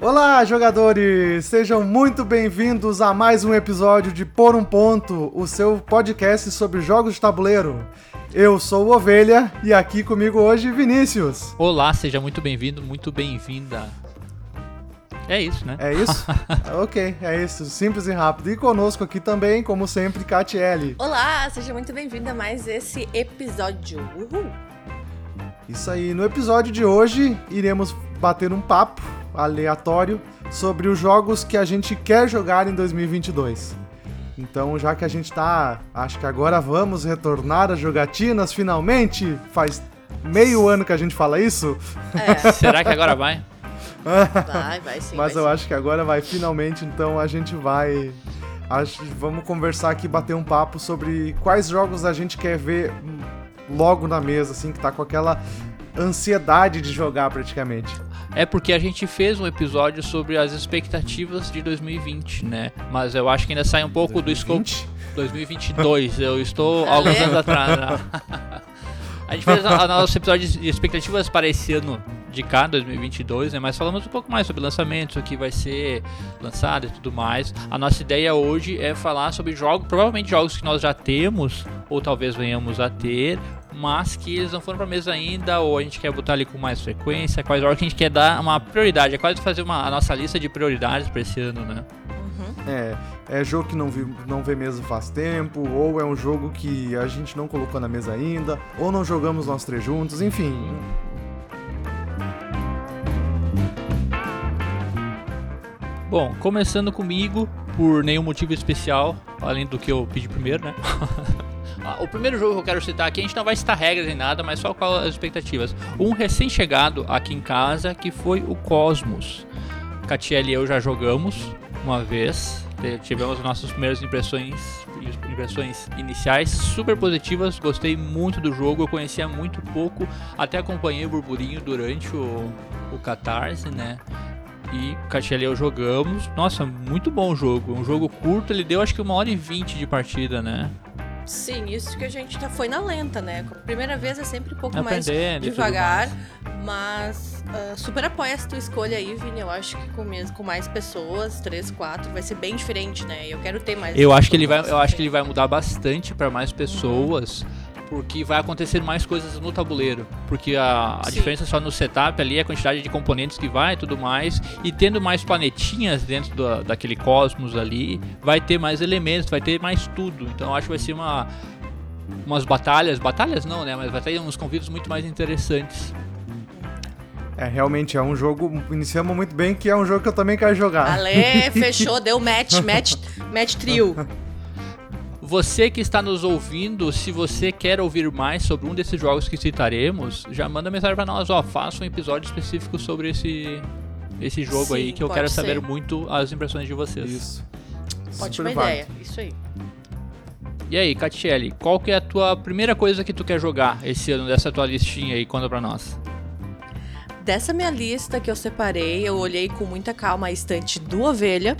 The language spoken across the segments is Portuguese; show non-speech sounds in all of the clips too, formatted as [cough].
Olá, jogadores! Sejam muito bem-vindos a mais um episódio de Por um Ponto, o seu podcast sobre jogos de tabuleiro. Eu sou o Ovelha e aqui comigo hoje Vinícius. Olá, seja muito bem-vindo, muito bem-vinda. É isso, né? É isso? [laughs] ok, é isso. Simples e rápido. E conosco aqui também, como sempre, Catiele. Olá, seja muito bem-vinda a mais esse episódio. Uhul! Isso aí. No episódio de hoje, iremos bater um papo aleatório sobre os jogos que a gente quer jogar em 2022. Então, já que a gente tá, acho que agora vamos retornar às jogatinas finalmente. Faz meio ano que a gente fala isso. É. [laughs] Será que agora vai? Vai, vai sim. Mas vai eu sim. acho que agora vai finalmente, então a gente vai. Acho, vamos conversar aqui, bater um papo sobre quais jogos a gente quer ver logo na mesa, assim, que tá com aquela ansiedade de jogar praticamente. É porque a gente fez um episódio sobre as expectativas de 2020, né? Mas eu acho que ainda sai um pouco do escopo 20? 2022. Eu estou [laughs] alguns anos atrás. né? [laughs] A gente fez o nosso episódio de expectativas para esse ano de cá, 2022, né? Mas falamos um pouco mais sobre lançamentos, o que vai ser lançado e tudo mais. A nossa ideia hoje é falar sobre jogos, provavelmente jogos que nós já temos, ou talvez venhamos a ter, mas que eles não foram pra mesa ainda, ou a gente quer botar ali com mais frequência, quais jogos que a gente quer dar uma prioridade. É quase fazer uma, a nossa lista de prioridades para esse ano, né? É, é jogo que não, vi, não vê mesa faz tempo, ou é um jogo que a gente não colocou na mesa ainda, ou não jogamos nós três juntos, enfim. Bom, começando comigo, por nenhum motivo especial, além do que eu pedi primeiro, né? [laughs] O primeiro jogo que eu quero citar aqui, a gente não vai citar regras nem nada, mas só qual as expectativas. Um recém-chegado aqui em casa, que foi o Cosmos. Catiele e eu já jogamos uma vez, tivemos nossas primeiras impressões, impressões iniciais super positivas, gostei muito do jogo, eu conhecia muito pouco, até acompanhei o burburinho durante o, o Catarse, né? E Catiele e eu jogamos. Nossa, muito bom o jogo. Um jogo curto, ele deu acho que uma hora e vinte de partida, né? Sim, isso que a gente tá, foi na lenta, né? A primeira vez é sempre um pouco mais Aprendendo e tudo devagar, mais. mas ah, super apoia essa tua escolha aí, Vini. Eu acho que com, com mais pessoas, três, quatro, vai ser bem diferente, né? Eu quero ter mais. Eu acho que ele vai, pessoas eu acho que ele vai mudar bastante para mais pessoas, porque vai acontecer mais coisas no tabuleiro, porque a, a diferença só no setup ali é a quantidade de componentes que vai e tudo mais, e tendo mais planetinhas dentro da- daquele cosmos ali, vai ter mais elementos, vai ter mais tudo. Então eu acho que vai ser uma umas batalhas, batalhas não, né, mas vai ter uns convidos muito mais interessantes. É, realmente é um jogo, iniciamos muito bem, que é um jogo que eu também quero jogar. Ale, [laughs] fechou, deu match, match, match trio. [laughs] Você que está nos ouvindo, se você quer ouvir mais sobre um desses jogos que citaremos, já manda mensagem para nós, ó, faça um episódio específico sobre esse esse jogo Sim, aí que eu quero ser. saber muito as impressões de vocês. Isso. Ótima Super válido. ideia, isso aí. E aí, Catiele, qual que é a tua primeira coisa que tu quer jogar esse ano dessa tua listinha aí, conta pra nós. Dessa minha lista que eu separei, eu olhei com muita calma a estante do Ovelha.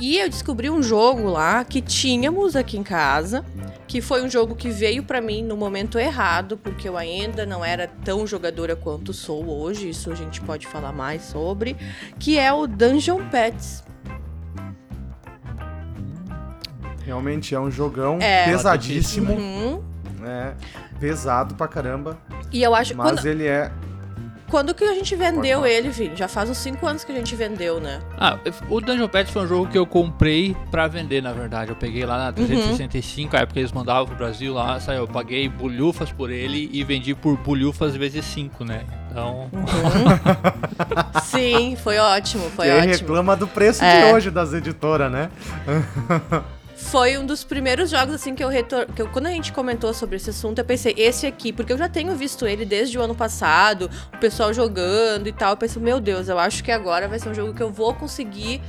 E eu descobri um jogo lá que tínhamos aqui em casa, que foi um jogo que veio pra mim no momento errado, porque eu ainda não era tão jogadora quanto sou hoje, isso a gente pode falar mais sobre, que é o Dungeon Pets. Realmente é um jogão É. pesadíssimo, Uhum. é, pesado pra caramba, E eu acho mas quando, ele é quando que a gente vendeu ele, Vini? Já faz uns 5 anos que a gente vendeu, né? Ah, o Dungeon Pets foi um jogo que eu comprei pra vender, na verdade. Eu peguei lá na 365, a época eles mandavam pro Brasil lá, saiu, eu paguei bulhufas por ele e vendi por bulhufas vezes 5, né? Então, [laughs] Sim, foi ótimo, foi e ótimo. reclama do preço É. de hoje das editoras, né? [laughs] Foi um dos primeiros jogos, assim, que eu, retor... que eu Quando a gente comentou sobre esse assunto, eu pensei, esse aqui, porque eu já tenho visto ele desde o ano passado, o pessoal jogando e tal. Eu pensei, meu Deus, eu acho que agora vai ser um jogo que eu vou conseguir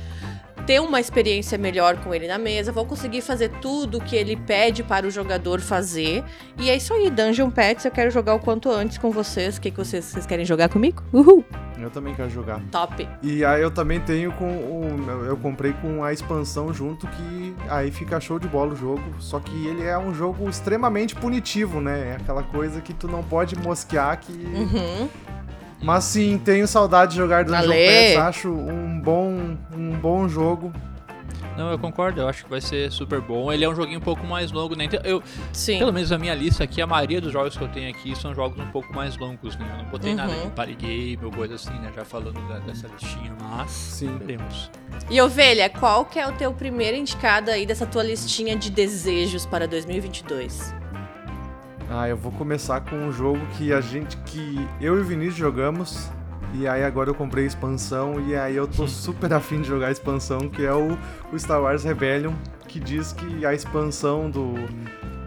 ter uma experiência melhor com ele na mesa, vou conseguir fazer tudo que ele pede para o jogador fazer. E é isso aí, Dungeon Pets, eu quero jogar o quanto antes com vocês. O que, que vocês, vocês querem jogar comigo? Uhul! Eu também quero jogar. Top! E aí eu também tenho com o. eu- comprei com a expansão junto, que aí fica show de bola o jogo. Só que ele é um jogo extremamente punitivo, né? É aquela coisa que tu não pode mosquear que. Uhum. Mas sim, tenho saudade de jogar Dungeon Ale. Pets, acho um bom, um bom jogo. Não, eu concordo, eu acho que vai ser super bom. Ele é um joguinho um pouco mais longo, né? Então, eu, Sim. pelo menos na minha lista aqui, a maioria dos jogos que eu tenho aqui são jogos um pouco mais longos, né? Eu não botei nada Uhum. de party game ou coisa assim, né? Já falando da- dessa listinha, mas Sim. veremos. E ovelha, qual que é o teu primeiro indicado aí dessa tua listinha de desejos para 2022? Ah, eu vou começar com um jogo que a gente, que eu e o Vinícius jogamos. E aí agora eu comprei a expansão e aí eu tô super [laughs] afim de jogar a expansão, que é o, o Star Wars Rebellion, que diz que a expansão do,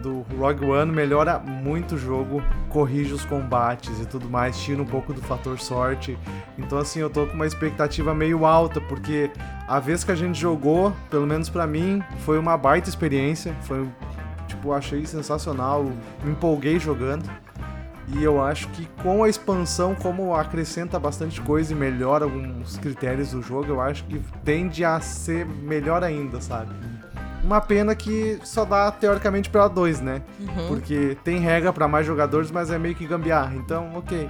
do Rogue One melhora muito o jogo, corrige os combates e tudo mais, tira um pouco do fator sorte. Então assim, eu tô com uma expectativa meio alta, porque a vez que a gente jogou, pelo menos pra mim, foi uma baita experiência, foi tipo, achei sensacional, me empolguei jogando. E eu acho que com a expansão, como acrescenta bastante coisa e melhora alguns critérios do jogo, eu acho que tende a ser melhor ainda, sabe? Uma pena que só dá teoricamente pra 2, né? Porque tem regra pra mais jogadores, mas é meio que gambiarra. Então, ok.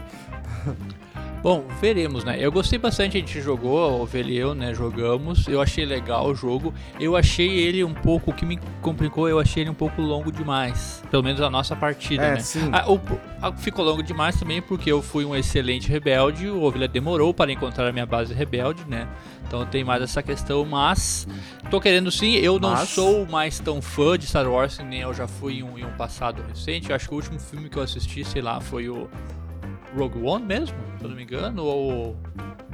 [laughs] Bom, veremos, né? Eu gostei bastante, a gente jogou, a Ovelha e eu, né? Jogamos. Eu achei legal o jogo. Eu achei ele um pouco, o que me complicou, eu achei ele um pouco longo demais. Pelo menos a nossa partida, É, né? sim. Ah, o- ah, ficou longo demais também porque eu fui um excelente rebelde. O Ovelha demorou para encontrar a minha base rebelde, né? Então tem mais essa questão, mas tô querendo sim. Eu não Mas- sou mais tão fã de Star Wars nem eu já fui em um, em um passado recente. Eu acho que o último filme que eu assisti, sei lá, foi o Rogue One mesmo, se eu não me engano, ou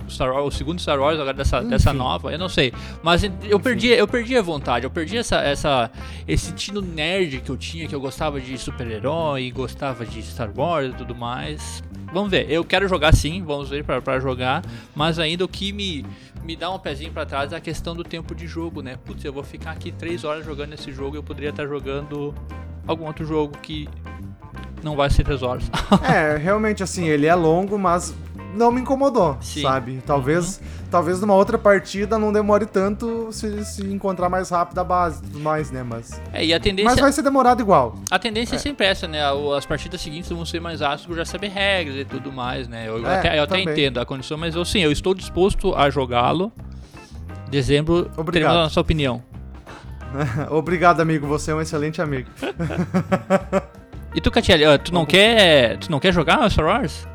o Star Wars, o segundo Star Wars agora dessa, dessa nova, eu não sei. Mas eu perdi, eu perdi a vontade, eu perdi essa, essa, esse tino nerd que eu tinha, que eu gostava de super-herói, gostava de Star Wars e tudo mais. Vamos ver, eu quero jogar sim, vamos ver pra, pra jogar, mas ainda o que me, me dá um pezinho pra trás é a questão do tempo de jogo, né? Putz, eu vou ficar aqui três horas jogando esse jogo, eu poderia estar jogando algum outro jogo que não vai ser três [laughs] horas. É, realmente assim, ele é longo, mas não me incomodou, Sim. sabe? Talvez, talvez numa outra partida não demore tanto se, se encontrar mais rápido a base e tudo mais, né? Mas, É, e a tendência mas vai ser demorado igual. A tendência é. sempre essa, né? As partidas seguintes vão ser mais ácidas por já saber regras e tudo mais, né? Eu É, até, eu até entendo a condição, mas eu sim, eu estou disposto a jogá-lo. Dezembro Obrigado. teremos a nossa opinião. [laughs] Obrigado, amigo. Você é um excelente amigo. [laughs] E tu, Catiele, ah, tu não quer. Tu não quer jogar Star Wars?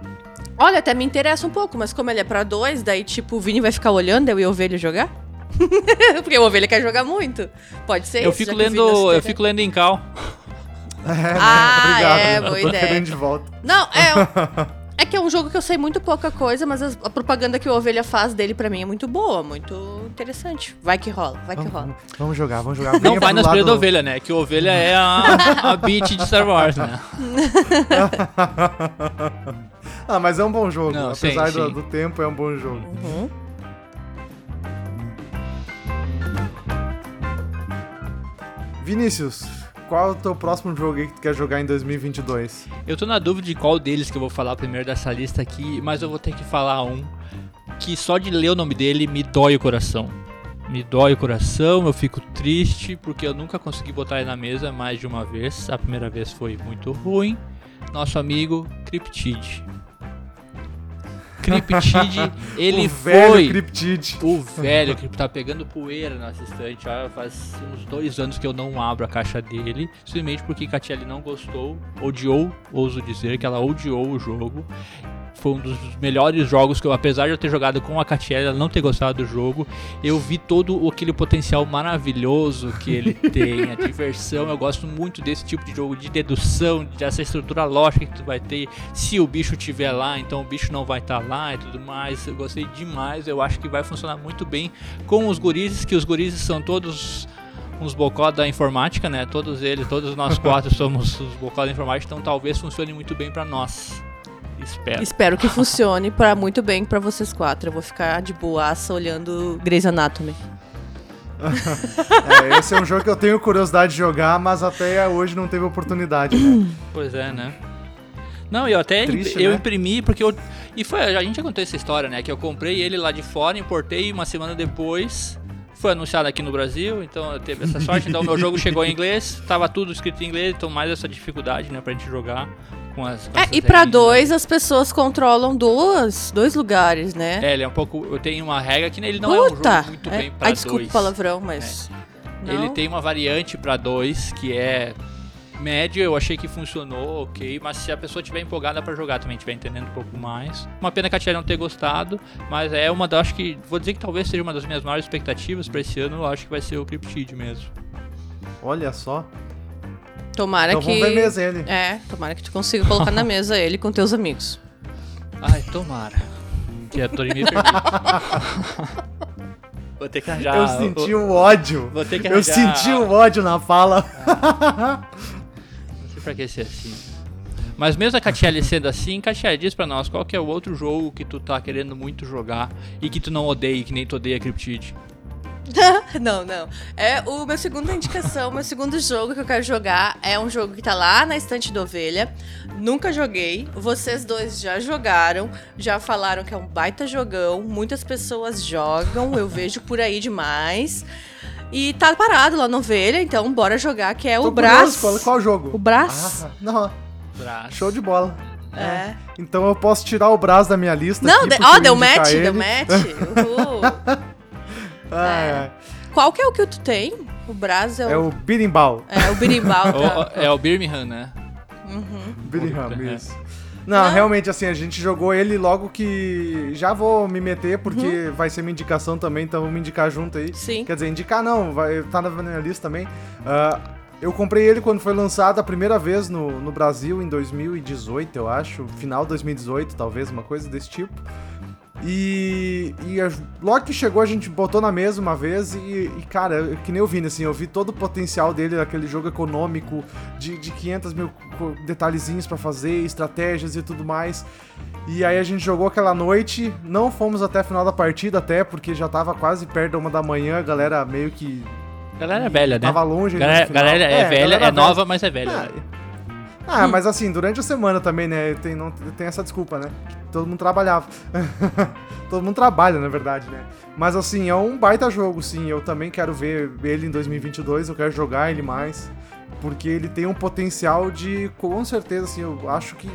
Olha, até me interessa um pouco, mas como ele é pra dois, daí tipo, o Vini vai ficar olhando eu e o Ovelha jogar? [laughs] Porque o Ovelha quer jogar muito. Pode ser eu isso, fico lendo. Eu fico lendo em cal. É? Ah, [laughs] Obrigado. é, eu boa tô ideia. de volta. Não, é. É que é um jogo que eu sei muito pouca coisa, mas as- a propaganda que o Ovelha faz dele pra mim é muito boa, muito interessante. Vai que rola, vai que Vamos, rola. vamos- jogar, vamos jogar. Não vai nas pilhas da ovelha, né? Que ovelha é a, a beat de Star Wars, né? [laughs] ah, mas é um bom jogo. Não, sim, Apesar do, sim. do tempo, é um bom jogo. Uhum. Vinícius, qual é o teu próximo jogo aí que tu quer jogar em 2022? Eu tô na dúvida de qual deles que eu vou falar primeiro dessa lista aqui, mas eu vou ter que falar um que só de ler o nome dele me dói o coração. Me dói o coração, eu fico triste porque eu nunca consegui botar ele na mesa mais de uma vez. A primeira vez foi muito ruim. Nosso amigo Cryptid. Cryptid, [laughs] ele o velho foi Cryptid. o velho que tá pegando poeira na estante. Olha, faz uns dois anos que eu não abro a caixa dele. Simplesmente porque Catiele não gostou, odiou, ouso dizer que ela odiou o jogo. Foi um dos melhores jogos que eu, apesar de eu ter jogado com a Catiele, ela não ter gostado do jogo, eu vi todo aquele potencial maravilhoso que ele [laughs] tem, a diversão. Eu gosto muito desse tipo de jogo de dedução, dessa estrutura lógica que tu vai ter. Se o bicho estiver lá, então o bicho não vai estar lá e tudo mais. Eu gostei demais, eu acho que vai funcionar muito bem com os gurizes, que os gurizes são todos uns bocó da informática, né? Todos eles, todos nós quatro [laughs] somos os bocó da informática, então talvez funcione muito bem pra nós. Espero. Espero que funcione para muito bem pra vocês quatro. Eu vou ficar de boaça olhando Grey's Anatomy. [laughs] É, esse é um jogo que eu tenho curiosidade de jogar, mas até hoje não teve oportunidade. né? [clears throat] Pois é, né? Não, eu até Triste, eu né? imprimi porque eu e foi a gente já contou essa história, né? Que eu comprei ele lá de fora, importei uma semana depois. Foi anunciado aqui no Brasil, então eu teve essa sorte. Então meu jogo chegou em inglês, tava tudo escrito em inglês, então mais essa dificuldade, né, pra gente jogar. Com as. Com É, e pra regrinhas. dois as pessoas controlam duas, dois lugares, né? É, ele é um pouco. Eu tenho uma regra que ele não é um Puta! jogo muito É. bem pra Ai, desculpa dois. o palavrão, mas. Não? Ele tem uma variante pra dois que é médio, eu achei que funcionou, ok, mas se a pessoa tiver empolgada pra jogar também, tiver entendendo um pouco mais. Uma pena que a Tia não ter gostado, mas é uma das, acho que, vou dizer que talvez seja uma das minhas maiores expectativas pra esse ano, eu acho que vai ser o Cryptid mesmo. Olha só. Tomara Então que. vamos ver mesmo ele. É, tomara que tu consiga colocar na mesa [laughs] ele com teus amigos. Ai, tomara. Que a Torimir [laughs] Vou ter que arranjar. eu senti o ódio. Vou ter que Eu arranjar- senti o ódio na fala. Não sei pra que ser assim. Mas mesmo a Catiele sendo assim, Catiele, diz pra nós qual que é o outro jogo que tu tá querendo muito jogar e que tu não odeia, que nem tu odeia Cryptid. [laughs] não, não. É o meu segunda indicação, meu segundo jogo que eu quero jogar é um jogo que tá lá na estante da ovelha. Nunca joguei. Vocês dois já jogaram, já falaram que é um baita jogão. Muitas pessoas jogam, eu vejo por aí demais. E tá parado lá na ovelha, então bora jogar, que é Tô o Brás. curioso, Qual, qual jogo? O Brás. Ah, não, Braço. show de bola. É. Então eu posso tirar o braço da minha lista. Não, aqui, de- ó, eu deu match, ele. deu match. Uhul. [laughs] Ah, É. é. Qual que é o que tu tem? O Brás é É o. o Birimbau. É o birimbau, O- tá? [laughs] o- é o Birmingham, né? Uhum. Birmingham, É. isso. Não, Não. realmente, assim, a gente jogou ele logo que. Já vou me meter, porque Uhum. vai ser minha indicação também, então vamos indicar junto aí. Sim. Quer dizer, indicar não, vai tá na minha lista também. Ah, eu comprei ele quando foi lançado a primeira vez no, no Brasil, em 2018, eu acho. Final de 2018, talvez, uma coisa desse tipo. E, e a- logo que chegou, a gente botou na mesa uma vez e, e, cara, eu- que nem eu vi, assim, eu vi todo o potencial dele, aquele jogo econômico de, de 500 mil detalhezinhos pra fazer, estratégias e tudo mais. E aí a gente jogou aquela noite, não fomos até a final da partida, até porque já tava quase perto da uma da manhã, a galera meio que Galera é velha, né? tava longe. ainda Galera, galera é, velha, galera é nova, mas é velha. Ah, mas assim, durante a semana também, né? Tem, não, tem essa desculpa, né? Todo mundo trabalhava. [laughs] Todo mundo trabalha, na verdade, né? Mas assim, é um baita jogo, sim. Eu também quero ver ele em 2022, eu quero jogar ele mais. Porque ele tem um potencial de, com certeza, assim, eu acho que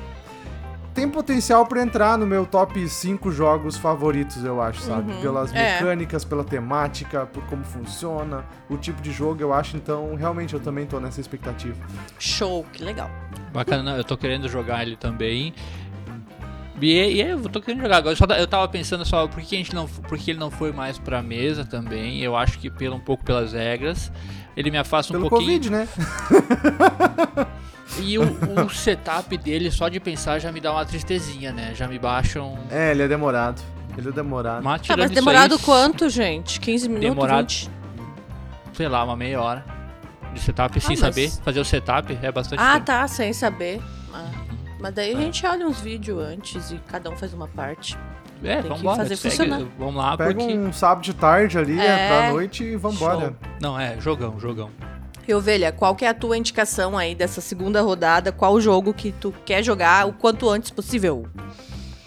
tem potencial pra entrar no meu top 5 jogos favoritos, eu acho, sabe? Uhum, Pelas é. mecânicas, pela temática, por como funciona, o tipo de jogo, eu acho. Então, realmente, eu também tô nessa expectativa. Show, que legal. Bacana, eu tô querendo jogar ele também. E, e eu tô querendo jogar agora. Só eu tava pensando só por que a gente não, por que ele não foi mais pra mesa também. Eu acho que pelo um pouco pelas regras. Ele me afasta um Pelo pouquinho. Covid, né? [laughs] E o, o setup dele, só de pensar, já me dá uma tristezinha, né? Já me baixa um. É, ele é demorado. Ele é demorado. Mas Tá, mas demorado aí, quanto, gente? 15 minutos? Demorado. 20? Sei lá, uma meia hora de setup sem mas- saber. Fazer o setup é bastante Ah, tempo. tá, sem saber. Ah, Mas daí a gente olha uns vídeos antes e cada um faz uma parte. É, que vamos embora. fazer segue, funcionar. Vamos lá, Pega porque. um sábado de tarde ali, É. é. pra noite e vambora. Show. Não, é, jogão, jogão. E Ovelha, qual que é a tua indicação aí dessa segunda rodada? Qual jogo que tu quer jogar o quanto antes possível?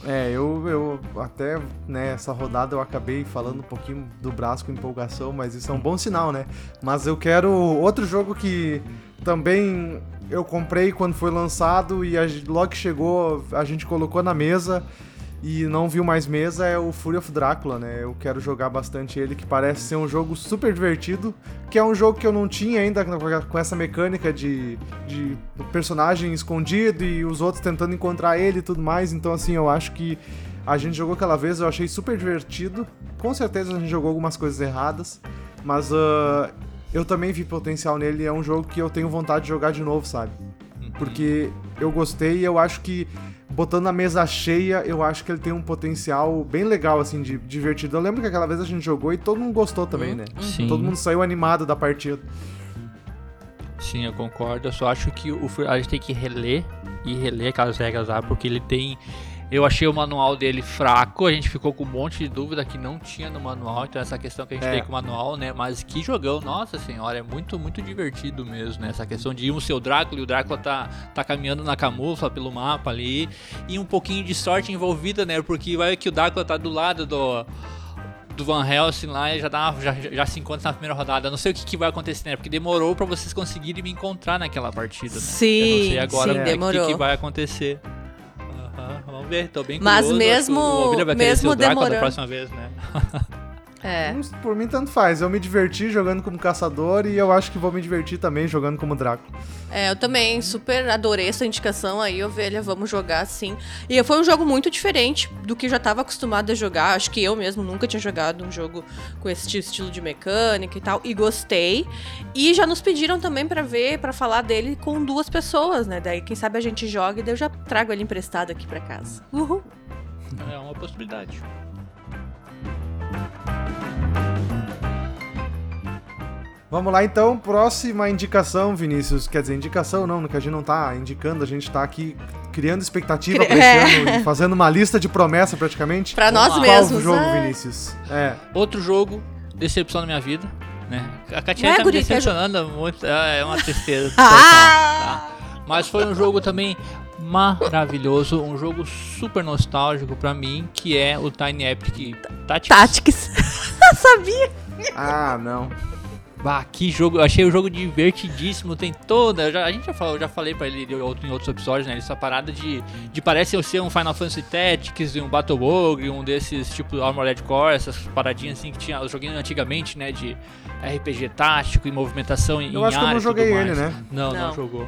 É, eu, eu até nessa rodada eu acabei falando um pouquinho do braço com empolgação, mas isso é um bom sinal, né? Mas eu quero outro jogo que também eu comprei quando foi lançado e a, logo que chegou a gente colocou na mesa e não viu mais mesa é o Fury of Drácula, né? Eu quero jogar bastante ele, que parece ser um jogo super divertido, que é um jogo que eu não tinha ainda com- essa mecânica de, de personagem escondido e os outros tentando encontrar ele e tudo mais. Então, assim, eu acho que a gente jogou aquela vez, eu achei super divertido. Com certeza a gente jogou algumas coisas erradas, mas ah, eu também vi potencial nele. É um jogo que eu tenho vontade de jogar de novo, sabe? Porque eu gostei e eu acho que botando a mesa cheia, eu acho que ele tem um potencial bem legal, assim, de divertido. Eu lembro que aquela vez a gente jogou e todo mundo gostou também, né? Sim. Todo mundo saiu animado da partida. Sim, eu concordo. Eu só acho que o, a gente tem que reler e reler aquelas regras lá, porque ele tem. Eu achei o manual dele fraco, a gente ficou com um monte de dúvida que não tinha no manual, então essa questão que a gente É. tem com o manual, né? Mas que jogão, nossa senhora, é muito, muito divertido mesmo, né? Essa questão de ir um seu Drácula e o Drácula tá, tá caminhando na camufla pelo mapa ali, e um pouquinho de sorte envolvida, né? Porque vai que o Drácula tá do lado do do Van Helsing lá e já, dá uma, já, já se encontra na primeira rodada. Eu não sei o que, que vai acontecer, né? Porque demorou pra vocês conseguirem me encontrar naquela partida, né? Sim, Eu não sei agora sim, o que- demorou. que, que vai acontecer. Vamos ver, tô bem Mas curioso. Que mesmo- mesmo demorando. próxima vez, né? [laughs] É. Por mim, tanto faz. Eu me diverti jogando como caçador e eu acho que vou me divertir também jogando como Draco. É, eu também super adorei essa indicação aí, ovelha, vamos jogar sim. E foi um jogo muito diferente do que eu já estava acostumado a jogar. Acho que eu mesmo nunca tinha jogado um jogo com esse estilo de mecânica e tal, e gostei. E já nos pediram também pra ver, pra falar dele com duas pessoas, né? Daí quem sabe a gente joga e daí eu já trago ele emprestado aqui pra casa. Uhul. É uma possibilidade. Vamos lá então, próxima indicação, Vinícius. Quer dizer, indicação não, que a gente não tá indicando, a gente tá aqui criando expectativa Cri- pra esse É. ano fazendo uma lista de promessa praticamente. Pra Vamos nós lá. Qual mesmos. jogo, é. Vinícius? É. Outro jogo, decepção na minha vida, né? A Katia Não é, tá me guri, quer decepcionando muito. É é uma tristeza. [laughs] Ah! Tá? Mas foi um jogo também maravilhoso, um jogo super nostálgico pra mim, que é o Tiny Epic Tactics. Tactics. [laughs] Sabia? Ah, não. Bah, que jogo, eu achei o jogo divertidíssimo, tem toda, eu já- a gente já falou, eu já falei pra ele em outro- em outros episódios, né, essa parada de, de parece ser um Final Fantasy Tactics, um Battle Ogre, um desses tipo Armored Core, essas paradinhas assim que tinha os joguinhos antigamente, né, de RPG tático e movimentação em Eu acho que eu área não joguei ele, né? Não, não, Não. jogou.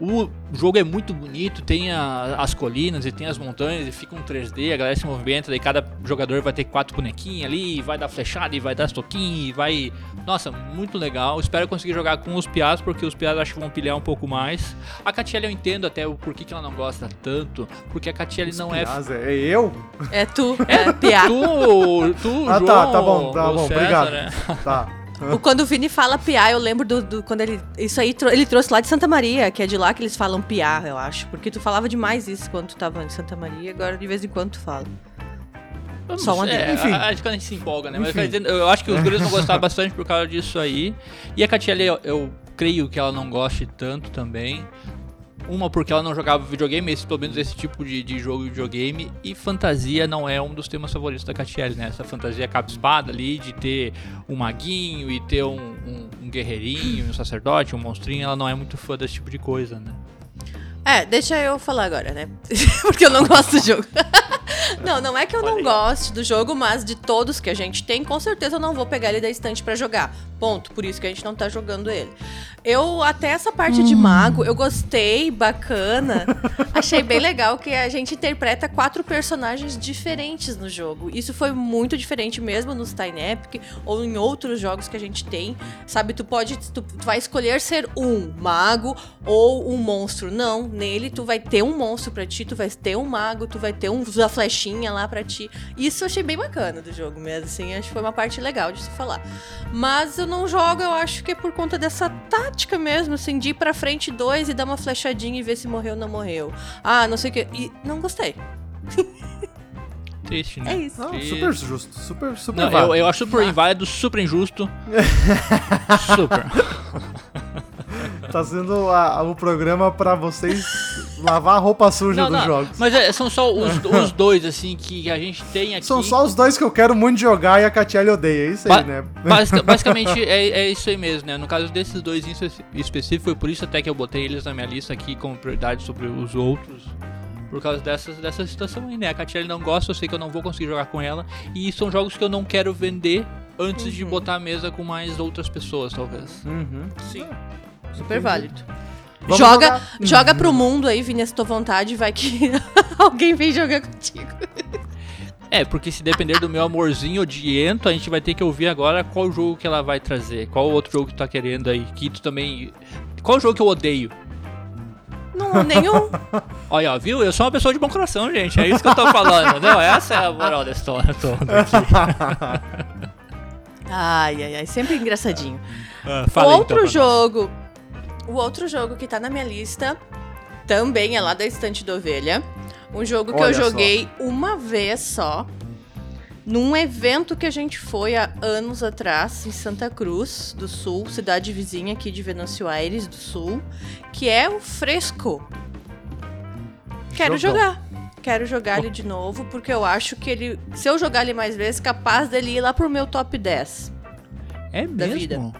O jogo é muito bonito, tem a- as colinas e tem as montanhas e fica um 3D, a galera se movimenta, daí cada jogador vai ter quatro bonequinhos ali, vai dar flechada e vai dar toquinho e vai. Nossa, muito legal. Espero conseguir jogar com os piás, porque os piás acho que vão pilhar um pouco mais. A Catiele eu entendo até o porquê que ela não gosta tanto, porque a Catiele não é. Aliás, é eu? É tu, é piá. Tu, tu, Ah, João, tá, tá bom, tá bom, César, obrigado. né? Tá. [laughs] O- Quando o Vini fala piá, eu lembro do, do- quando ele. Isso aí ele trouxe lá de Santa Maria, que é de lá que eles falam piá, eu acho. Porque tu falava demais isso quando tu tava em Santa Maria, agora de vez em quando tu fala. Vamos, Só um é. Enfim. a- Acho que a gente se empolga, né? Mas quer dizer, eu acho que os guris vão gostar bastante por causa disso aí. E a Catiele, eu, eu creio que ela não goste tanto também. Uma porque ela não jogava videogame, esse, pelo menos esse tipo de, de jogo de videogame. E fantasia não é um dos temas favoritos da Catiele, né? Essa fantasia capa-espada ali, de ter um maguinho e ter um, um- um guerreirinho, um sacerdote, um monstrinho. Ela não é muito fã desse tipo de coisa, né? É, deixa eu falar agora, né? [laughs] Porque eu não gosto do jogo. [laughs] não, não é que eu não goste do jogo, mas de todos que a gente tem, com certeza eu não vou pegar ele da estante pra jogar. Ponto. Por isso que a gente não tá jogando ele. Eu, até essa parte de mago, eu gostei, bacana. [laughs] Achei bem legal que a gente interpreta quatro personagens diferentes no jogo. Isso foi muito diferente mesmo nos Tiny Epic ou em outros jogos que a gente tem. Sabe, tu pode. Tu, tu vai escolher ser um mago ou um monstro. Não, nele tu vai ter um monstro pra ti, tu vai ter um mago, tu vai ter um a flechinha lá pra ti. Isso eu achei bem bacana do jogo mesmo, assim. Acho que foi uma parte legal de se falar. Mas eu não jogo, eu acho que é por conta dessa tática mesmo, assim, de ir pra frente dois e dar uma flechadinha e ver se morreu ou não morreu. Ah, não sei o que. E não gostei. [laughs] Triste, né? É isso. Não, super justo. Super, super Não, eu, eu acho super inválido, super injusto. [laughs] super. [laughs] Tá sendo a- o programa pra vocês lavar a roupa suja Não, dos não, jogos. Mas é, são só os, os dois, assim, que a gente tem aqui. São só os dois que eu quero muito jogar e a Catiele odeia. É isso aí, Ba- né? Basic- [laughs] basicamente é, é isso aí mesmo, né? No caso desses dois em espe- específico, foi por isso até que eu botei eles na minha lista aqui como prioridade sobre os outros. Por causa dessas, dessa situação aí, né? A Catiele não gosta, eu sei que eu não vou conseguir jogar com ela. E são jogos que eu não quero vender antes de botar a mesa com mais outras pessoas, talvez. Uhum. Sim. Super válido. Vamos joga, jogar. joga pro mundo aí, Vini, se tua vontade, vai que [laughs] alguém vem jogar contigo. É, porque se depender do meu amorzinho odiento, a gente vai ter que ouvir agora qual jogo que ela vai trazer. Qual outro jogo que tu tá querendo aí? Que tu também. Qual jogo que eu odeio? Não, nenhum. [laughs] Olha, ó, viu? Eu sou uma pessoa de bom coração, gente. É isso que eu tô falando, entendeu? Essa é a moral da história toda aqui. Ai, ai, ai, sempre engraçadinho. [laughs] Ah, O fala aí, outro então, pra nós. O outro jogo que tá na minha lista também é lá da estante da ovelha. Um jogo que Olha eu só. joguei uma vez só. Num evento que a gente foi há anos atrás, em Santa Cruz do Sul, cidade vizinha aqui de Venâncio Aires do Sul, que é o Fresco. Quero Jogão. jogar. quero jogar ele de novo, porque eu acho que ele, se eu jogar ele mais vezes, capaz dele ir lá pro meu top 10. É Da mesmo? vida.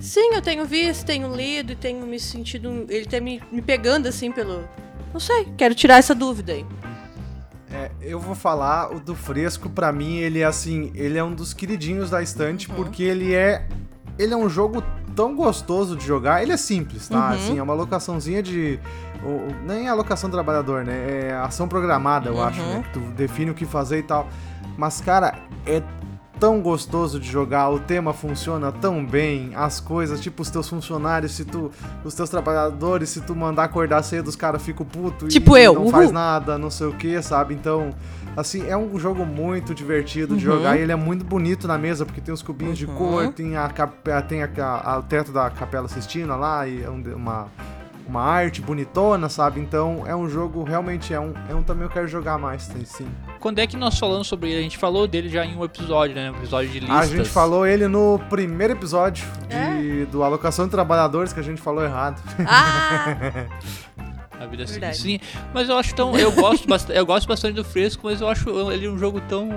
Sim, eu tenho visto, tenho lido e tenho me sentido. Ele tá me, me pegando assim pelo. Não sei, quero tirar essa dúvida aí. É, eu vou falar o do fresco, pra mim ele é assim, ele é um dos queridinhos da estante Uhum. porque ele é ele é um jogo tão gostoso de jogar. Ele é simples, tá? Uhum. Assim, é uma alocaçãozinha de o- o- nem é alocação do trabalhador, né? É ação programada, eu Uhum. acho, né? Que tu define o que fazer e tal. Mas cara, é tão gostoso de jogar, o tema funciona tão bem, as coisas, tipo os teus funcionários, se tu, os teus trabalhadores, se tu mandar acordar cedo, os caras ficam putos Tipo e eu, não uhul. faz nada, não sei o que, sabe? Então, assim, é um jogo muito divertido de Uhum. jogar e ele é muito bonito na mesa, porque tem os cubinhos de Uhum. cor, tem, a, tem a, a- o teto da Capela Sistina lá e é um- uma, uma arte bonitona, sabe? Então, é um jogo, realmente, é um, é um também eu quero jogar mais, tem sim. Quando é que nós falamos sobre ele? A gente falou dele já em um episódio, né? Um episódio de listas. A gente falou ele no primeiro episódio É? de, do Alocação de Trabalhadores, que a gente falou errado. Ah! [laughs] A vida assim, sim. Mas eu acho tão. Eu gosto, bastante, eu gosto bastante do fresco, mas eu acho ele um jogo tão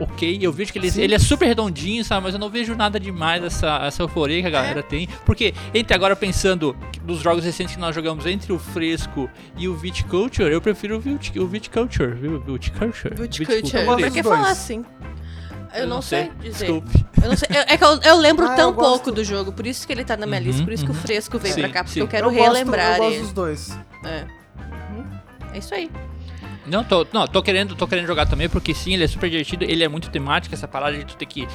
ok. Eu vejo que ele, Sim. ele é super redondinho, sabe? Mas eu não vejo nada demais essa, essa euforia que a galera tem. Porque, entre agora pensando nos jogos recentes que nós jogamos entre o fresco e o Viticulture, eu prefiro o, Vit, o Viticulture, viu? Viticulture. Viticulture. Eu gosto Pra dos que falar assim? Eu, não sei, dizer. Desculpe. Eu não sei. Eu- é que eu, eu lembro [laughs] Ah, tão eu pouco do jogo, por isso que ele tá na minha Uhum, lista, por isso que o uhum. fresco veio Sim, pra cá, porque sim. eu quero eu gosto, relembrar eu gosto ele. dos dois. É. Uhum. É isso aí. Não, tô, não, tô querendo, tô querendo jogar também, porque sim, ele é super divertido, ele é muito temático, essa parada de tu ter que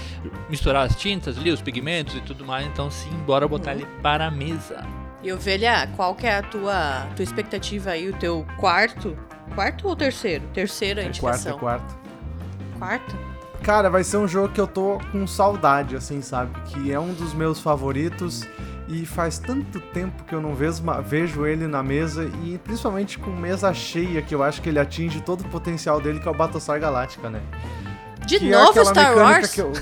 misturar as tintas ali, os pigmentos e tudo mais, então sim, bora botar ele para a mesa. E ovelha, qual que é a tua, tua expectativa aí, o teu quarto? Quarto ou terceiro? Terceira É quarto, indicação. é quarto. Quarto? Cara, vai ser um jogo que eu tô com saudade, assim, sabe? Que é um dos meus favoritos e faz tanto tempo que eu não vejo, vejo ele na mesa e principalmente com mesa cheia, que eu acho que ele atinge todo o potencial dele, que é o Battlestar Galactica, né? De Que é novo aquela Star Wars? que eu- [laughs]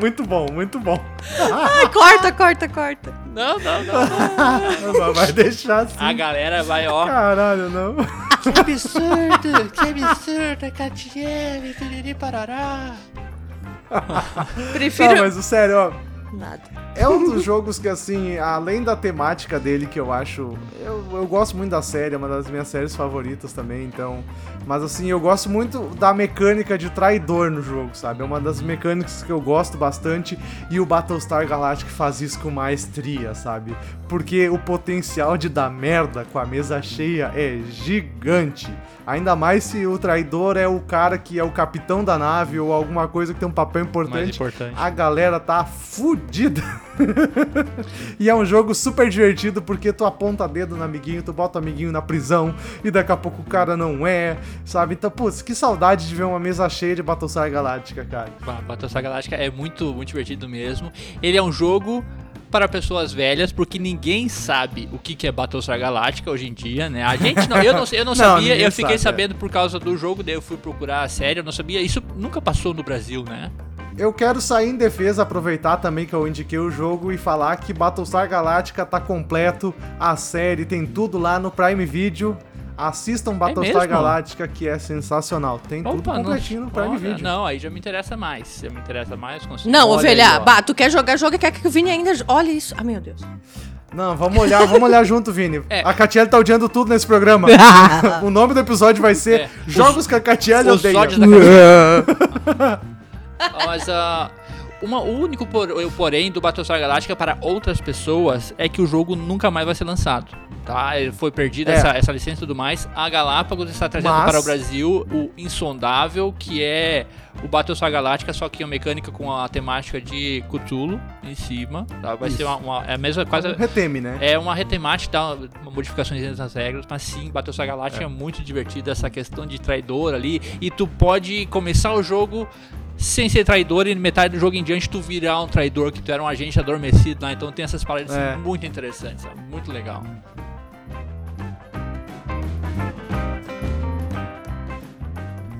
muito bom, muito bom. Ai, corta, corta, corta. Não, não, não. Não [laughs] vai deixar assim. A galera vai, ó. Caralho, não. Que absurdo, que absurdo, Catiele, piriri parará. Prefiro... Não, mas o sério, ó. Nada. É um dos jogos que, assim, além da temática dele, que eu acho. Eu, eu gosto muito da série, é uma das minhas séries favoritas também, então. Mas, assim, eu gosto muito da mecânica de traidor no jogo, sabe? É uma das mecânicas que eu gosto bastante e o Battlestar Galactica faz isso com maestria, sabe? Porque o potencial de dar merda com a mesa cheia é gigante. Ainda mais se o traidor é o cara que é o capitão da nave ou alguma coisa que tem um papel Mais importante importante. a galera tá fudida. [laughs] e é um jogo super divertido porque tu aponta dedo no amiguinho, tu bota o amiguinho na prisão e daqui a pouco o cara não é, sabe? Então, putz, que saudade de ver uma mesa cheia de Battlestar Galáctica, cara. Bah, Battlestar Galactica é muito, muito divertido mesmo. Ele é um jogo para pessoas velhas, porque ninguém sabe o que que é Battlestar Galactica hoje em dia, né? A gente não, eu não, eu não [laughs] Não, sabia, eu fiquei sabe, é. sabendo por causa do jogo, daí eu fui procurar a série, eu não sabia. Isso nunca passou no Brasil, né? Eu quero sair em defesa, aproveitar também que eu indiquei o jogo e falar que Battlestar Galactica tá completo, a série tem tudo lá no Prime Video. Assistam Battlestar mesmo? Galactica, que é sensacional. Tem tudo Opa, completinho no Prime olha, Video. Não, aí já me interessa mais. Já me interessa mais. consigo- Não, Olha ovelha, aí, bah, tu quer jogar jogo e quer que o Vini ainda. Olha isso. Ah, meu Deus. Não, vamos olhar, vamos olhar junto, Vini. É. A Catiele tá odiando tudo nesse programa. [laughs] o nome do episódio vai ser É. Jogos que a Catiele Os odeia. da [laughs] Ah, [laughs] Mas ah, uma, o único por- porém do Battlestar Galactica para outras pessoas é que o jogo nunca mais vai ser lançado. Tá? Ele Foi perdida É. essa, essa licença e tudo mais. A Galápagos está trazendo Mas- para o Brasil o Insondável, que é o Battlestar Galactica, só que é uma mecânica com a temática de Cthulhu em cima. Tá? Vai Isso. ser uma, uma- é a mesma quase. Um reteme, né? É uma retemática, uma modificações nas regras, mas sim, Battlestar Galactica é. muito divertido essa questão de traidor ali. E tu pode começar o jogo sem ser traidor e metade do jogo em diante tu virar um traidor, que tu era um agente adormecido lá. Então tem essas paradas É. muito interessantes, sabe? muito legal.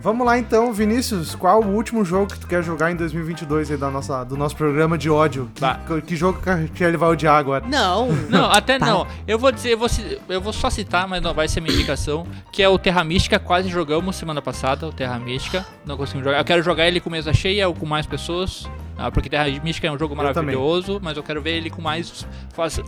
Vamos lá então, Vinícius, qual o último jogo que tu quer jogar em 2022 aí da nossa, do nosso programa de ódio? Tá. Que, que jogo que- ele vai odiar agora? Não. [laughs] Não, até Tá. não. Eu vou dizer, eu vou, eu vou só citar, mas não vai ser minha indicação, que é o Terra Mística, quase jogamos semana passada, o Terra Mística. Não conseguimos jogar. Eu quero jogar ele com mesa cheia ou com mais pessoas, ah, porque Terra Mística é um jogo Eu também. maravilhoso, mas eu quero ver ele com mais... faz-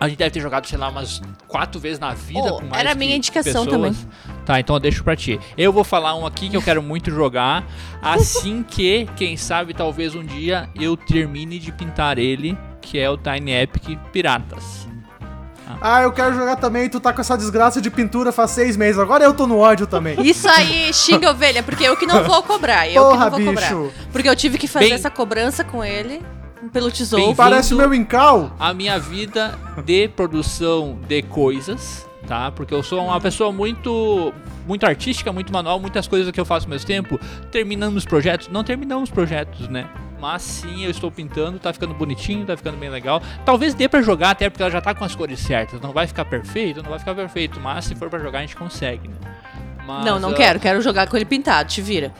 A gente deve ter jogado, sei lá, umas quatro vezes na vida Oh, com mais era a minha indicação pessoas. também. Tá, então eu deixo pra ti. Eu vou falar um aqui que eu quero muito jogar, assim [laughs] que, quem sabe, talvez um dia eu termine de pintar ele, que é o Tiny Epic Piratas. Ah, eu quero jogar também, tu tá com essa desgraça de pintura faz seis meses, agora eu tô no ódio também. Isso aí, xinga ovelha, porque eu que não vou cobrar. Eu Porra, que não vou bicho. cobrar. Porque eu tive que fazer Bem- essa cobrança com ele pelo tesouro. Parece meu Incal. a minha vida de produção de coisas, tá? Porque eu sou uma pessoa muito muito artística, muito manual, muitas coisas que eu faço ao mesmo tempo. Terminamos projetos? Não terminamos projetos, né? Mas sim, eu estou pintando, tá ficando bonitinho, tá ficando bem legal. Talvez dê pra jogar até porque ela já tá com as cores certas. Não vai ficar perfeito, não vai ficar perfeito, mas se for pra jogar a gente consegue, né? Mas, Não, não ah, quero. Quero jogar com ele pintado. Te vira.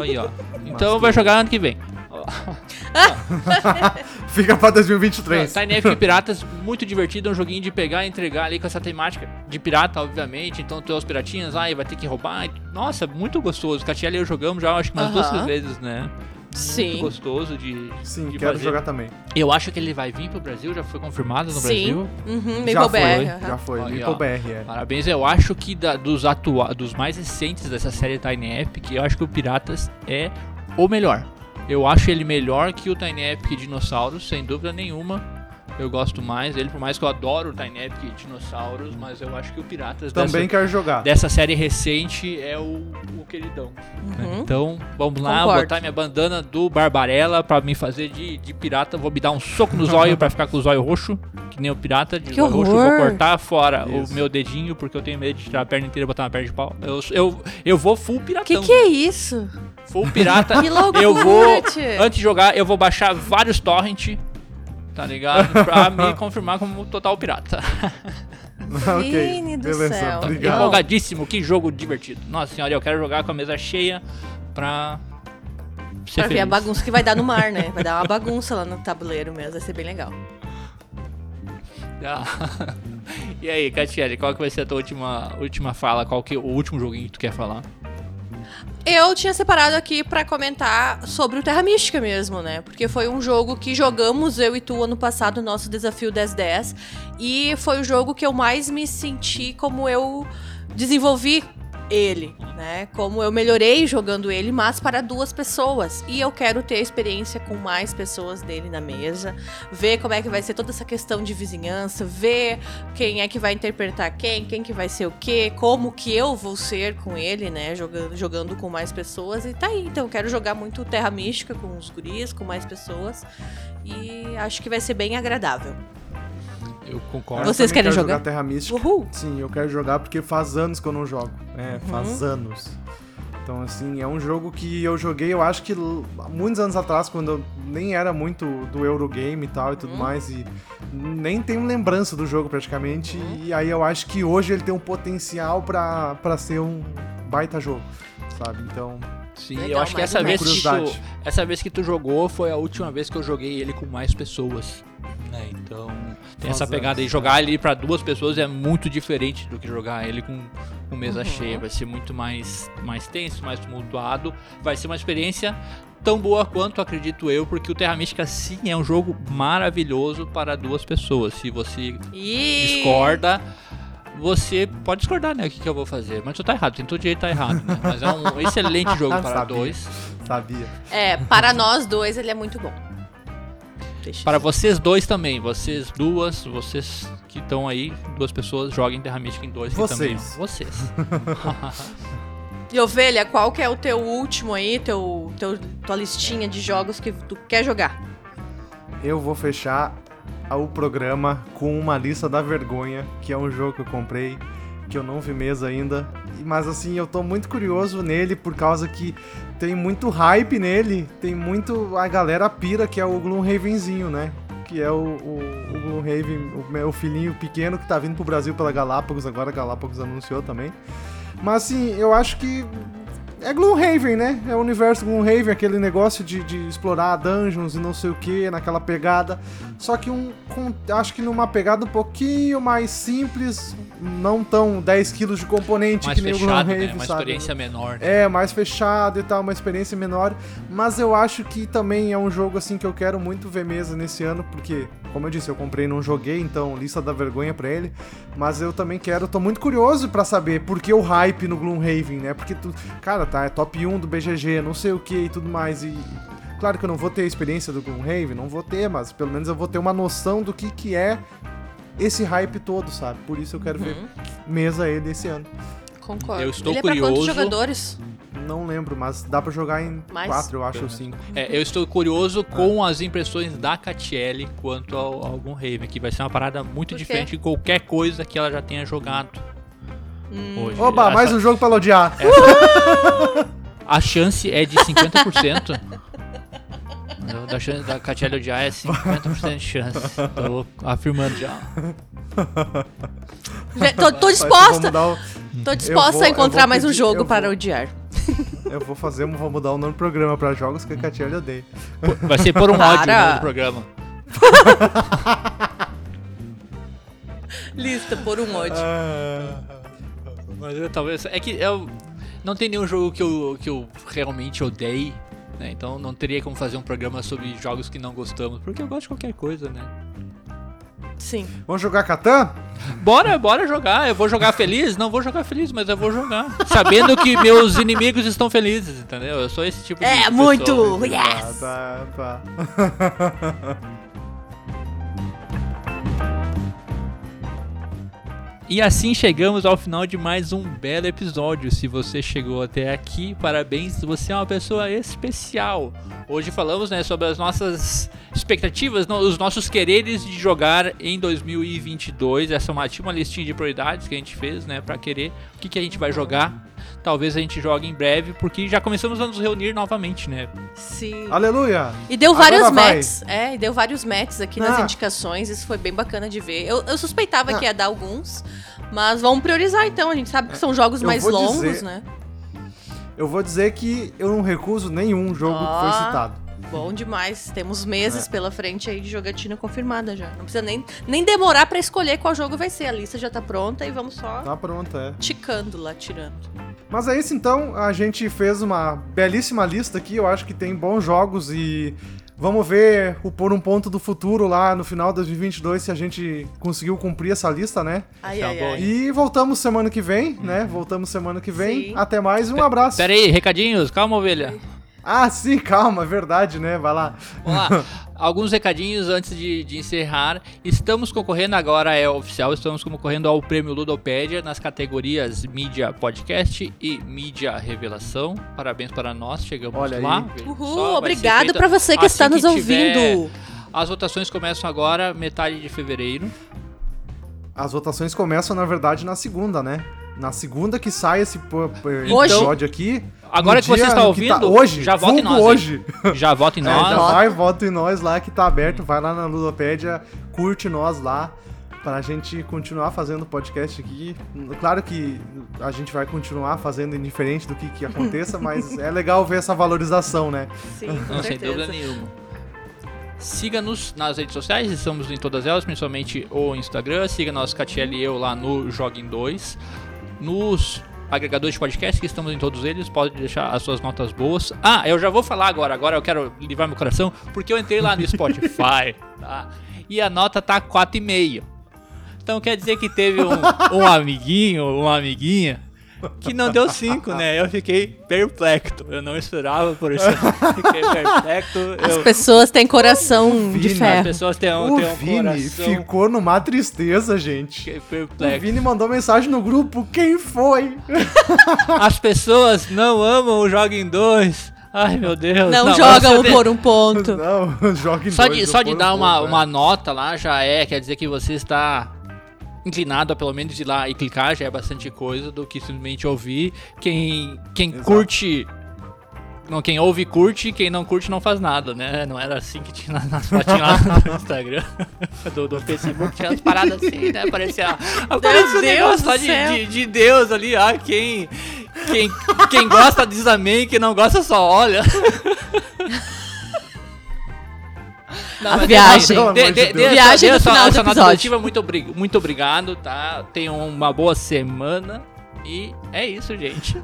Aí, ó. [laughs] Então vai jogar ano que vem. [laughs] Fica pra 2023. Tiny Epic Piratas, muito divertido, é um joguinho de pegar e entregar ali com essa temática de pirata, obviamente. Então tem os piratinhas lá e vai ter que roubar. Nossa, muito gostoso. Catiele e eu jogamos já, acho que umas duas Aham. três vezes, né? Muito Sim. gostoso de, Sim, de quero fazer. jogar também. Eu acho que ele vai vir pro Brasil, já foi confirmado no Sim. Brasil. Uhum, já foi, BR. já aham. foi. Aí, ó. BR, é. Parabéns, eu acho que da- dos, atua dos mais recentes dessa série Tiny Epic, eu acho que o Piratas é o melhor. Eu acho ele melhor que o Tiny Epic Dinossauros, sem dúvida nenhuma. Eu gosto mais dele, por mais que eu adoro o Tiny Epic Dinossauros, mas eu acho que o Piratas Também dessa, quero jogar. dessa série recente é o, o queridão. Uhum. Então, vamos lá, Concordo. botar minha bandana do Barbarella pra me fazer de, de pirata. Vou me dar um soco no zóio pra ficar com o zóio roxo, que nem o pirata. De Que zóio roxo, horror. vou cortar fora Isso. o meu dedinho, porque eu tenho medo de tirar a perna inteira e botar uma perna de pau. Eu, eu, eu vou full Que piratão. que é isso? Full pirata. [laughs] Que loucura, eu vou, tchê. antes de jogar, eu vou baixar vários torrent, tá ligado? Pra me [laughs] confirmar como total pirata. [laughs] Vini do beleza. céu. Obrigado. Empolgadíssimo, que jogo divertido. Nossa senhora, eu quero jogar com a mesa cheia pra ser Pra ver a feliz. bagunça que vai dar no mar, né? Vai dar uma bagunça lá no tabuleiro mesmo. Vai ser bem legal. Ah. e aí, Catiele, qual que vai ser a tua última, última fala? Qual que é o último joguinho que tu quer falar? Eu tinha separado aqui pra comentar sobre o Terra Mística mesmo, né? Porque foi um jogo que jogamos eu e tu ano passado, no nosso desafio 1010. E foi o jogo que eu mais me senti como eu desenvolvi ele, né? Como eu melhorei jogando ele, mas para duas pessoas. E eu quero ter a experiência com mais pessoas dele na mesa, ver como é que vai ser toda essa questão de vizinhança, ver quem é que vai interpretar quem, quem que vai ser o quê, como que eu vou ser com ele, né? Jogando, jogando com mais pessoas. E tá aí. Então, eu quero jogar muito Terra Mística com os guris, com mais pessoas. E acho que vai ser bem agradável. Eu Eu concordo. Vocês também querem quero jogar? Terra Mística. Uhul! Sim, eu quero jogar porque faz anos que eu não jogo. É, Uhum. faz anos. Então, assim, é um jogo que eu joguei, eu acho que l- muitos anos atrás, quando eu nem era muito do Eurogame e tal e tudo Uhum. mais, e nem tenho lembrança do jogo praticamente. Uhum. E aí eu acho que hoje ele tem um potencial pra, pra ser um baita jogo, sabe? Então, Sim, Legal, eu acho que essa um vez que, Curiosidade. tu, essa vez que tu jogou foi a última vez que eu joguei ele com mais pessoas. Né? Então, tem essa pegada aí. Jogar ele pra duas pessoas é muito diferente do que jogar ele com, com mesa Uhum. cheia. Vai ser muito mais, mais tenso, mais tumultuado. Vai ser uma experiência tão boa quanto, acredito eu, porque o Terra Mística sim é um jogo maravilhoso para duas pessoas. Se você E... discorda, você pode discordar, né? O que, que eu vou fazer. Mas tu tá errado, tem todo jeito tá errado, né? Mas é um [laughs] excelente jogo para Sabia. dois. sabia. É, para nós dois ele é muito bom. Deixa Para vocês dois também, vocês duas, vocês que estão aí, duas pessoas, joguem Terra Mística em dois que também. Vocês. ó. Vocês. [laughs] E ovelha, qual que é o teu último aí, teu, teu, tua listinha de jogos que tu quer jogar? Eu vou fechar o programa com uma lista da vergonha, que é um jogo que eu comprei, que eu não vi mesa ainda. Mas assim, eu tô muito curioso nele por causa que tem muito hype nele, tem muito. A galera pira que é o Gloomhavenzinho, né? Que é o, o, o Gloomhaven, o meu filhinho pequeno que tá vindo pro Brasil pela Galápagos, agora a Galápagos anunciou também. Mas assim, eu acho que é Gloomhaven, né? É o universo Gloomhaven, aquele negócio de, de explorar dungeons e não sei o que, naquela pegada. Só que um, com, acho que numa pegada um pouquinho mais simples, não tão 10 quilos de componente Mais que nem o fechado, Gloomhaven, né? Uma sabe? experiência menor. É, mais fechado e tal, uma experiência menor. Mas eu acho que também é um jogo assim que eu quero muito ver mesa nesse ano, porque, como eu disse, eu comprei e não joguei, então lista da vergonha pra ele. Mas eu também quero, tô muito curioso pra saber por que o hype no Gloomhaven, né? Porque tu, cara, tá, é top 1 do BGG, não sei o que e tudo mais. E claro que eu não vou ter a experiência do Gloomhaven, não vou ter, mas pelo menos eu vou ter uma noção do que que é esse hype todo, sabe? Por isso eu quero ver mesa ele esse ano. Concordo. Eu estou Ele é pra quantos curioso. jogadores? Não lembro, mas dá pra jogar em Mais? quatro, eu acho, ou cinco. É, eu estou curioso com as impressões da Catiele quanto ao, ao Gloomhaven, que vai ser uma parada muito diferente de qualquer coisa que ela já tenha jogado Hum. hoje. Oba, Essa- mais um jogo pra odiar. A chance é de 50%. Não, Da chance da Catiele odiar é 50% de chance. Tô afirmando já. Já- Tô, tô Mas disposta. o- Tô disposta vou- a encontrar mais um jogo para vou- odiar. Eu vou fazer, vou mudar o nome do programa pra jogos que a Catiele odeia. Vai ser por um ódio Para. no programa. [laughs] Lista por um ódio. Mas eu, talvez. É que eu. Não tem nenhum jogo que eu, que eu realmente odeie. Né? Então não teria como fazer um programa sobre jogos que não gostamos. Porque eu gosto de qualquer coisa, né? Sim. Vamos jogar Catan? Bora, bora jogar. Eu vou jogar feliz? Não vou jogar feliz, mas eu vou jogar. Sabendo que meus inimigos estão felizes, entendeu? Eu sou esse tipo de É, pessoa, muito! entendeu? Yes! Tá, tá, tá. [laughs] E assim chegamos ao final de mais um belo episódio. Se você chegou até aqui, parabéns, você é uma pessoa especial. Hoje falamos né, sobre as nossas expectativas, os nossos quereres de jogar em 2022. Essa é uma, uma listinha de prioridades que a gente fez né, para querer o que, que a gente vai jogar. Talvez a gente jogue em breve, porque já começamos a nos reunir novamente, né? Sim. Aleluia! E deu Agora vários vai. matches. É, e deu vários matches aqui nas Ah. indicações. Isso foi bem bacana de ver. Eu, eu suspeitava Ah. que ia dar alguns, mas vamos priorizar então. A gente sabe que são jogos Eu mais longos, dizer- né? Eu vou dizer que eu não recuso nenhum jogo que Ó. foi citado. Bom demais. Temos meses É. pela frente aí de jogatina confirmada já. Não precisa nem, nem demorar pra escolher qual jogo vai ser. A lista já tá pronta e vamos só Tá pronto, é. ticando lá, tirando. Mas é isso então, a gente fez uma belíssima lista aqui, eu acho que tem bons jogos e vamos ver o por um ponto do futuro lá no final de 2022 se a gente conseguiu cumprir essa lista, né? Ai, Tá ai, ai. E voltamos semana que vem, né? Voltamos semana que vem. Sim. Até mais, um abraço. Pera aí, recadinhos, calma, ovelha. Ah, sim, calma, é verdade, né? Vai lá. Vamos lá. [laughs] Alguns recadinhos antes de, de encerrar. Estamos concorrendo agora, é oficial, estamos concorrendo ao prêmio Ludopédia nas categorias Mídia Podcast e Mídia Revelação. Parabéns para nós, chegamos Olha aí. lá. Uhul, Só obrigado pra você que assim está nos tiver- ouvindo. As votações começam agora, metade de fevereiro. As votações começam, na verdade, na segunda, né? Na segunda que sai esse episódio aqui. Agora que você está ouvindo, hoje, já vota em nós, hein? hoje. [laughs] Já vota em É, já nós. vai, vota em nós lá que tá aberto. Vai lá na Ludopédia, curte nós lá. Pra gente continuar fazendo podcast aqui. Claro que a gente vai continuar fazendo indiferente do que, que aconteça, [laughs] mas é legal ver essa valorização, né? Sim, [laughs] com Não, sem dúvida nenhuma. Siga-nos nas redes sociais, estamos em todas elas, principalmente o Instagram. Siga nosso Catiel e eu lá no Joguem 2. Nos agregadores de podcast, que estamos em todos eles, pode deixar as suas notas boas. Ah, eu já vou falar agora, agora eu quero livrar meu coração, porque eu entrei lá no Spotify, [laughs] tá? E a nota tá 4,5. Então quer dizer que teve um, um amiguinho, uma amiguinha, que não deu 5, né? Eu fiquei perplexo. Eu não esperava por isso. Fiquei perplexo. As Eu, pessoas têm coração de Vini, as ferro. pessoas têm um, o têm um Vini coração. ficou numa tristeza, gente. Fiquei O perplexo. Vini mandou mensagem no grupo. Quem foi? [laughs] As pessoas não amam o Joguem 2. Ai, meu Deus. Não, mas joga um por um ponto. Não, [laughs] joga em Só dois, de, só de pôr um dar uma, pouco, uma é. nota lá já é, quer dizer que você está inclinado a pelo menos ir lá e clicar, já é bastante coisa do que simplesmente ouvir. Quem, quem Exato. curte. Não, quem ouve curte, quem não curte não faz nada, né? Não era assim que tinha nas- fotinhas lá no [laughs] Instagram, do, do Facebook, tinha as paradas assim, né? Aparecia, [laughs] aparecia um Deus lá de, de, de Deus ali, ah, quem, Quem, quem gosta diz amém, quem não gosta só olha. [laughs] A viagem. De. Viagem no final do episódio. muito, obri- muito obrigado, tá? Tenham uma boa semana. E é isso, gente.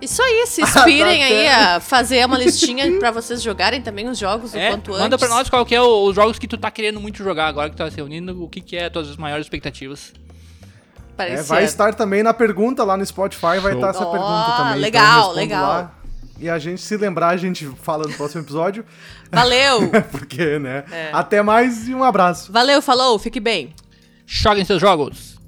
Isso aí, se [laughs] inspirem Tá aí a fazer uma listinha [laughs] pra vocês jogarem também os jogos o É, quanto antes. manda pra nós qual que é o- os jogos que tu tá querendo muito jogar agora que tá se reunindo. O que, que é as tuas maiores expectativas? para É, vai estar também na pergunta lá no Spotify, vai estar essa Ó, pergunta também. então legal, respondo legal. lá. E a gente, se lembrar, a gente fala no próximo episódio. [laughs] Valeu! [laughs] Porque, né? É. Até mais e um abraço. Valeu, falou, fique bem. Joguem seus jogos!